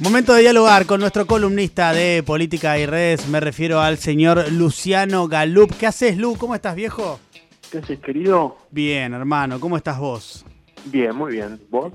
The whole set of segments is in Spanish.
Momento de dialogar con nuestro columnista de política y redes. Me refiero al señor Luciano Galup. ¿Qué haces, Lu? ¿Cómo estás, viejo? ¿Qué haces, querido? Bien, hermano. ¿Cómo estás vos? Bien, muy bien. ¿Vos?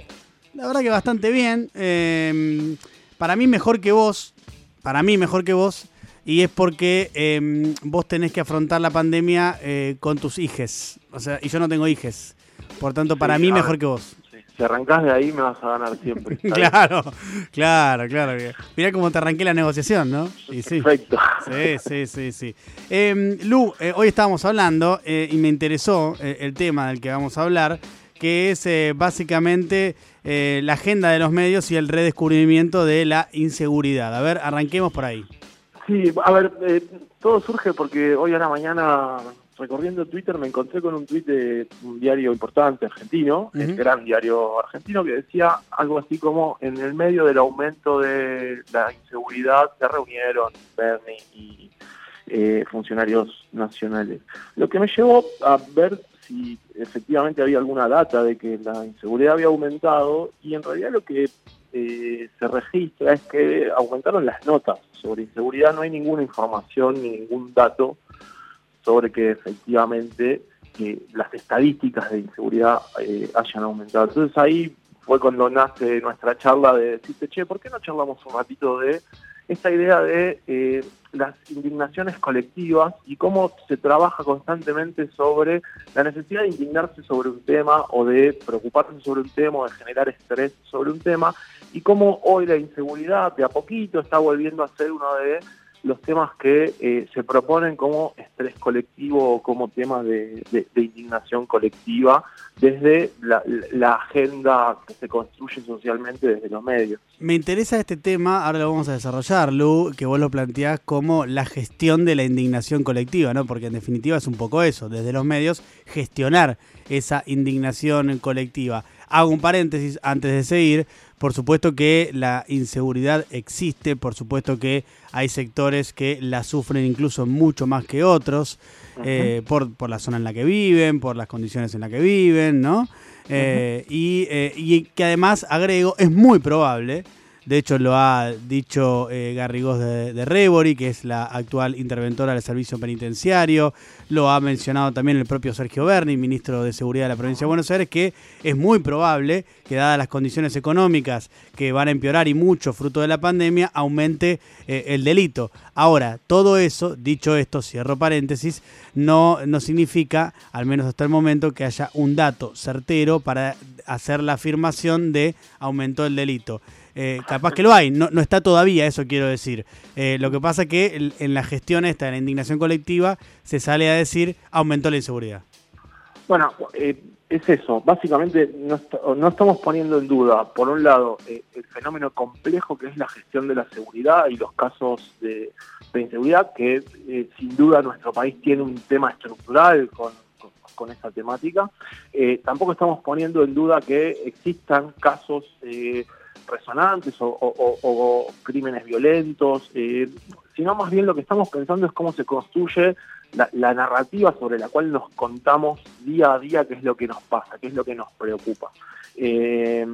La verdad que bastante bien. Eh, para mí mejor que vos. Para mí mejor que vos. Y es porque eh, vos tenés que afrontar la pandemia eh, con tus hijes. O sea, y yo no tengo hijes. Por tanto, para Sí, mí mejor que vos. Si arrancás de ahí me vas a ganar siempre. Claro, claro, claro. Mirá cómo te arranqué la negociación, ¿no? Y sí. Perfecto. Sí, sí, sí, sí. Eh, Lu, eh, hoy estábamos hablando eh, y me interesó eh, el tema del que vamos a hablar, que es eh, básicamente la agenda de los medios y el redescubrimiento de la inseguridad. A ver, arranquemos por ahí. Sí, a ver, eh, todo surge porque hoy a la mañana, recorriendo Twitter, me encontré con un tuit de un diario importante argentino, el gran diario argentino, que decía algo así como, en el medio del aumento de la inseguridad se reunieron Bernie y eh, funcionarios nacionales. Lo que me llevó a ver si efectivamente había alguna data de que la inseguridad había aumentado y en realidad lo que eh, se registra es que aumentaron las notas sobre inseguridad, no hay ninguna información ni ningún dato sobre que efectivamente eh, las estadísticas de inseguridad eh, hayan aumentado. Entonces ahí fue cuando nace nuestra charla de decirte, che, ¿por qué no charlamos un ratito de esta idea de eh, las indignaciones colectivas y cómo se trabaja constantemente sobre la necesidad de indignarse sobre un tema o de preocuparse sobre un tema o de generar estrés sobre un tema y cómo hoy la inseguridad de a poquito está volviendo a ser uno de los temas que eh, se proponen como estrés colectivo o como temas de, indignación colectiva desde la, la agenda que se construye socialmente desde los medios. Me interesa este tema, ahora lo vamos a desarrollar, Lu, que vos lo planteás como la gestión de la indignación colectiva, ¿no? Porque en definitiva es un poco eso, desde los medios, gestionar esa indignación colectiva. Hago un paréntesis antes de seguir. Por supuesto que la inseguridad existe, por supuesto que hay sectores que la sufren incluso mucho más que otros, eh, por, por la zona en la que viven, por las condiciones en las que viven, ¿no? Eh, y, eh, y que además, agrego, es muy probable, de hecho lo ha dicho eh, Garrigós de, Rebori, que es la actual interventora del servicio penitenciario, lo ha mencionado también el propio Sergio Berni, ministro de Seguridad de la provincia de Buenos Aires, que es muy probable que dadas las condiciones económicas que van a empeorar y mucho fruto de la pandemia, aumente eh, el delito. Ahora, todo eso, dicho esto, cierro paréntesis, no, no significa, al menos hasta el momento, que haya un dato certero para hacer la afirmación de aumentó el delito. Eh, capaz que lo hay, no, no está todavía, eso quiero decir. Eh, lo que pasa es que en la gestión esta de la indignación colectiva se sale a decir aumentó la inseguridad. Bueno, eh, es eso. Básicamente no, no estamos poniendo en duda, por un lado, eh, el fenómeno complejo que es la gestión de la seguridad y los casos de, inseguridad, que sin duda nuestro país tiene un tema estructural con, con, esta temática. Tampoco estamos poniendo en duda que existan casos resonantes o, crímenes violentos, eh, sino más bien lo que estamos pensando es cómo se construye la, narrativa sobre la cual nos contamos día a día qué es lo que nos pasa, qué es lo que nos preocupa. Eh,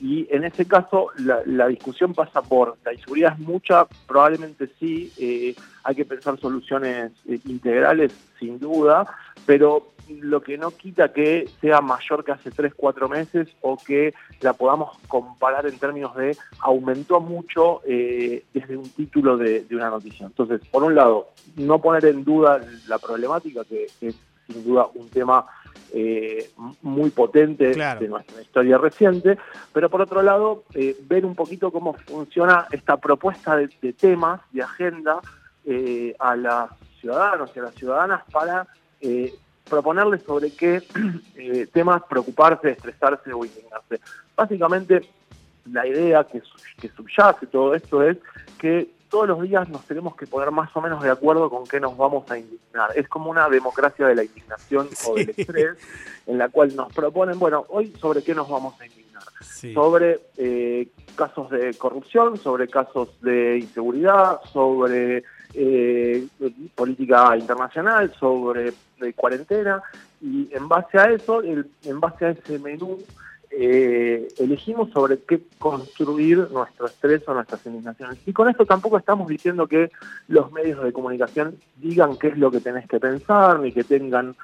y en ese caso la, discusión pasa por, la inseguridad es mucha, probablemente sí, eh, hay que pensar soluciones integrales sin duda, pero lo que no quita que sea mayor que hace 3, 4 meses o que la podamos comparar en términos de aumentó mucho eh, desde un título de, de una noticia. Entonces, por un lado, no poner en duda la problemática, que es sin duda un tema eh, muy potente Claro. de nuestra historia reciente, pero por otro lado, eh, ver un poquito cómo funciona esta propuesta de, de temas, de agenda, a los ciudadanos y a las ciudadanas para eh, proponerles sobre qué eh, temas preocuparse, estresarse o indignarse. Básicamente, la idea que, su- que subyace todo esto es que todos los días nos tenemos que poner más o menos de acuerdo con qué nos vamos a indignar. Es como una democracia de la indignación o del estrés, en la cual nos proponen, bueno, hoy sobre qué nos vamos a indignar Sí. sobre eh, casos de corrupción, sobre casos de inseguridad, sobre eh, política internacional, sobre eh, cuarentena, y en base a eso, el- en base a ese menú, eh, elegimos sobre qué construir nuestro estrés o nuestras indignaciones. Y con esto tampoco estamos diciendo que los medios de comunicación digan qué es lo que tenés que pensar, ni que tengan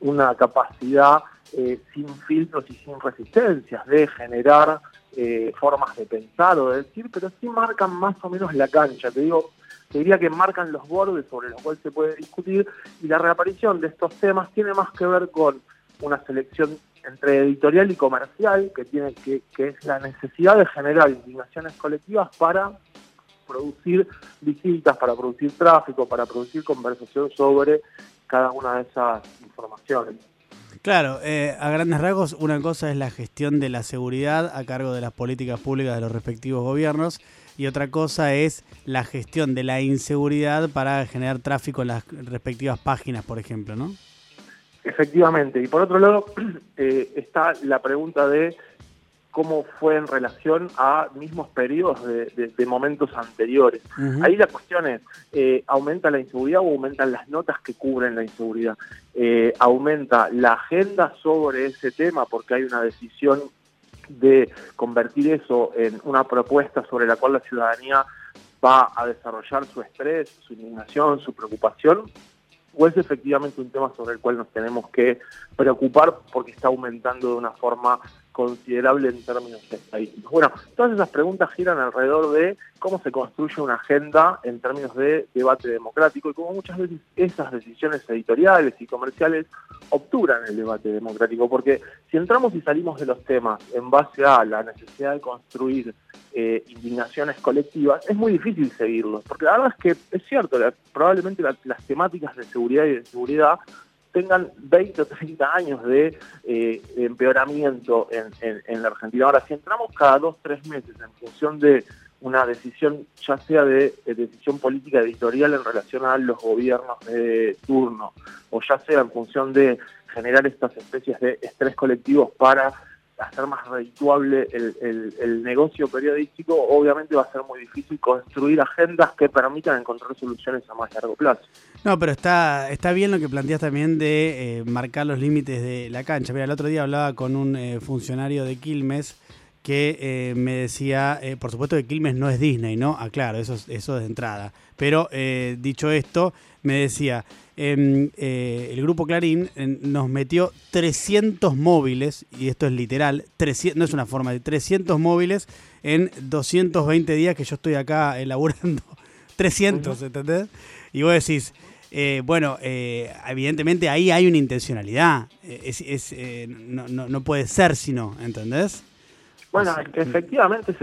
una capacidad eh, sin filtros y sin resistencias de generar eh, formas de pensar o de decir, pero sí marcan más o menos la cancha. Te digo, te diría que marcan los bordes sobre los cuales se puede discutir y la reaparición de estos temas tiene más que ver con una selección entre editorial y comercial, que, tiene, que, que es la necesidad de generar indignaciones colectivas para producir visitas, para producir tráfico, para producir conversación sobre cada una de esas informaciones. Claro, eh, a grandes rasgos, una cosa es la gestión de la seguridad a cargo de las políticas públicas de los respectivos gobiernos y otra cosa es la gestión de la inseguridad para generar tráfico en las respectivas páginas, por ejemplo, ¿no? Efectivamente. Y por otro lado eh, está la pregunta de cómo fue en relación a mismos periodos de, momentos anteriores. Ahí la cuestión es, eh, ¿aumenta la inseguridad o aumentan las notas que cubren la inseguridad? Eh, ¿Aumenta la agenda sobre ese tema porque hay una decisión de convertir eso en una propuesta sobre la cual la ciudadanía va a desarrollar su estrés, su indignación, su preocupación? o es efectivamente un tema sobre el cual nos tenemos que preocupar porque está aumentando de una forma considerable en términos estadísticos. Bueno, todas esas preguntas giran alrededor de cómo se construye una agenda en términos de debate democrático y cómo muchas veces esas decisiones editoriales y comerciales obturan el debate democrático, porque si entramos y salimos de los temas en base a la necesidad de construir eh, indignaciones colectivas, es muy difícil seguirlos, porque la verdad es que es cierto, probablemente las temáticas de seguridad y de seguridad tengan 20 o 30 años de eh, empeoramiento en, la Argentina. Ahora, si entramos cada dos, tres meses en función de una decisión, ya sea de, de, decisión política editorial en relación a los gobiernos de turno, o ya sea en función de generar estas especies de estrés colectivos para hacer más redituable el, negocio periodístico, obviamente va a ser muy difícil construir agendas que permitan encontrar soluciones a más largo plazo. No, pero está, está bien lo que planteas también de eh, marcar los límites de la cancha. Mira, el otro día hablaba con un eh, funcionario de Quilmes que eh, me decía, por supuesto que Quilmes no es Disney, ¿no? Ah, claro, eso, eso es de entrada. Pero dicho esto, me decía, eh, el grupo Clarín nos metió 300 móviles, y esto es literal, 300, no es una forma de 300 móviles en 220 días que yo estoy acá elaborando. 300, ¿entendés? Y vos decís, eh, bueno, eh, evidentemente ahí hay una intencionalidad. Es, es no, no, no, puede ser sino, ¿entendés? Bueno, efectivamente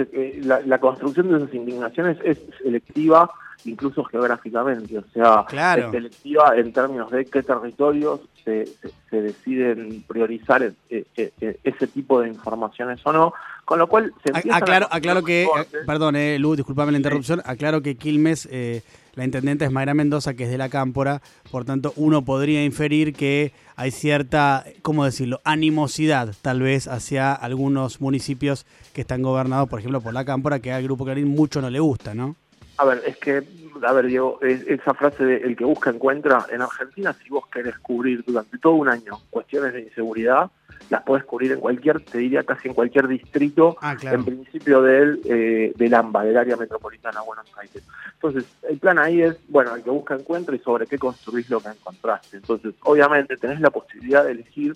la, la, construcción de esas indignaciones es selectiva incluso geográficamente, o sea, es selectiva en términos de qué territorios se, se, deciden priorizar e, e, e, ese tipo de informaciones o no, con lo cual se aclaro, aclaro que, perdón, eh, Lu, disculpame la interrupción, aclaro que Quilmes, eh, la intendente es Mayra Mendoza, que es de la Cámpora, por tanto uno podría inferir que hay cierta, ¿cómo decirlo?, animosidad tal vez hacia algunos municipios que están gobernados, por ejemplo, por la Cámpora, que al Grupo Clarín mucho no le gusta, ¿no? A ver, es que, a ver, Diego, esa frase de el que busca encuentra, en Argentina, si vos querés cubrir durante todo un año cuestiones de inseguridad, las podés cubrir en cualquier, te diría casi en cualquier distrito, ah, en principio del, eh, del AMBA, del área metropolitana de Buenos Aires. Entonces, el plan ahí es, bueno, el que busca encuentra y sobre qué construís lo que encontraste. Entonces, obviamente, tenés la posibilidad de elegir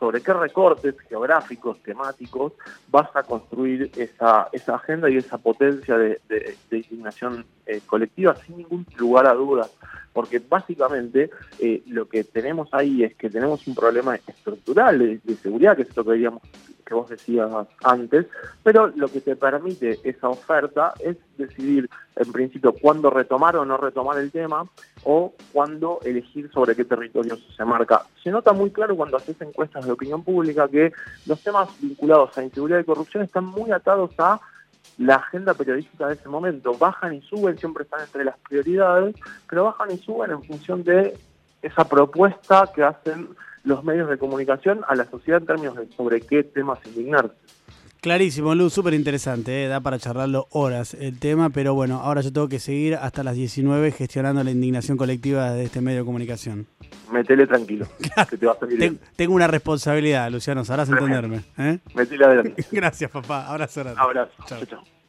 sobre qué recortes geográficos, temáticos, vas a construir esa, esa agenda y esa potencia de, de, indignación eh, colectiva sin ningún lugar a dudas. Porque básicamente eh, lo que tenemos ahí es que tenemos un problema estructural de, seguridad, que es lo que diríamos que vos decías antes, pero lo que te permite esa oferta es decidir en principio cuándo retomar o no retomar el tema o cuándo elegir sobre qué territorio se marca. Se nota muy claro cuando haces encuestas de opinión pública que los temas vinculados a inseguridad y corrupción están muy atados a la agenda periodística de ese momento. Bajan y suben, siempre están entre las prioridades, pero bajan y suben en función de esa propuesta que hacen los medios de comunicación a la sociedad en términos de sobre qué temas indignarse. Clarísimo, Luz, súper interesante, ¿eh? da para charlarlo horas el tema, pero bueno, ahora yo tengo que seguir hasta las 19 gestionando la indignación colectiva de este medio de comunicación. Metele tranquilo, que te va a salir Ten- tengo una responsabilidad, Luciano, sabrás entenderme. ¿eh? Metele adelante. Gracias, papá. Abrazo. Abrazo. Chao.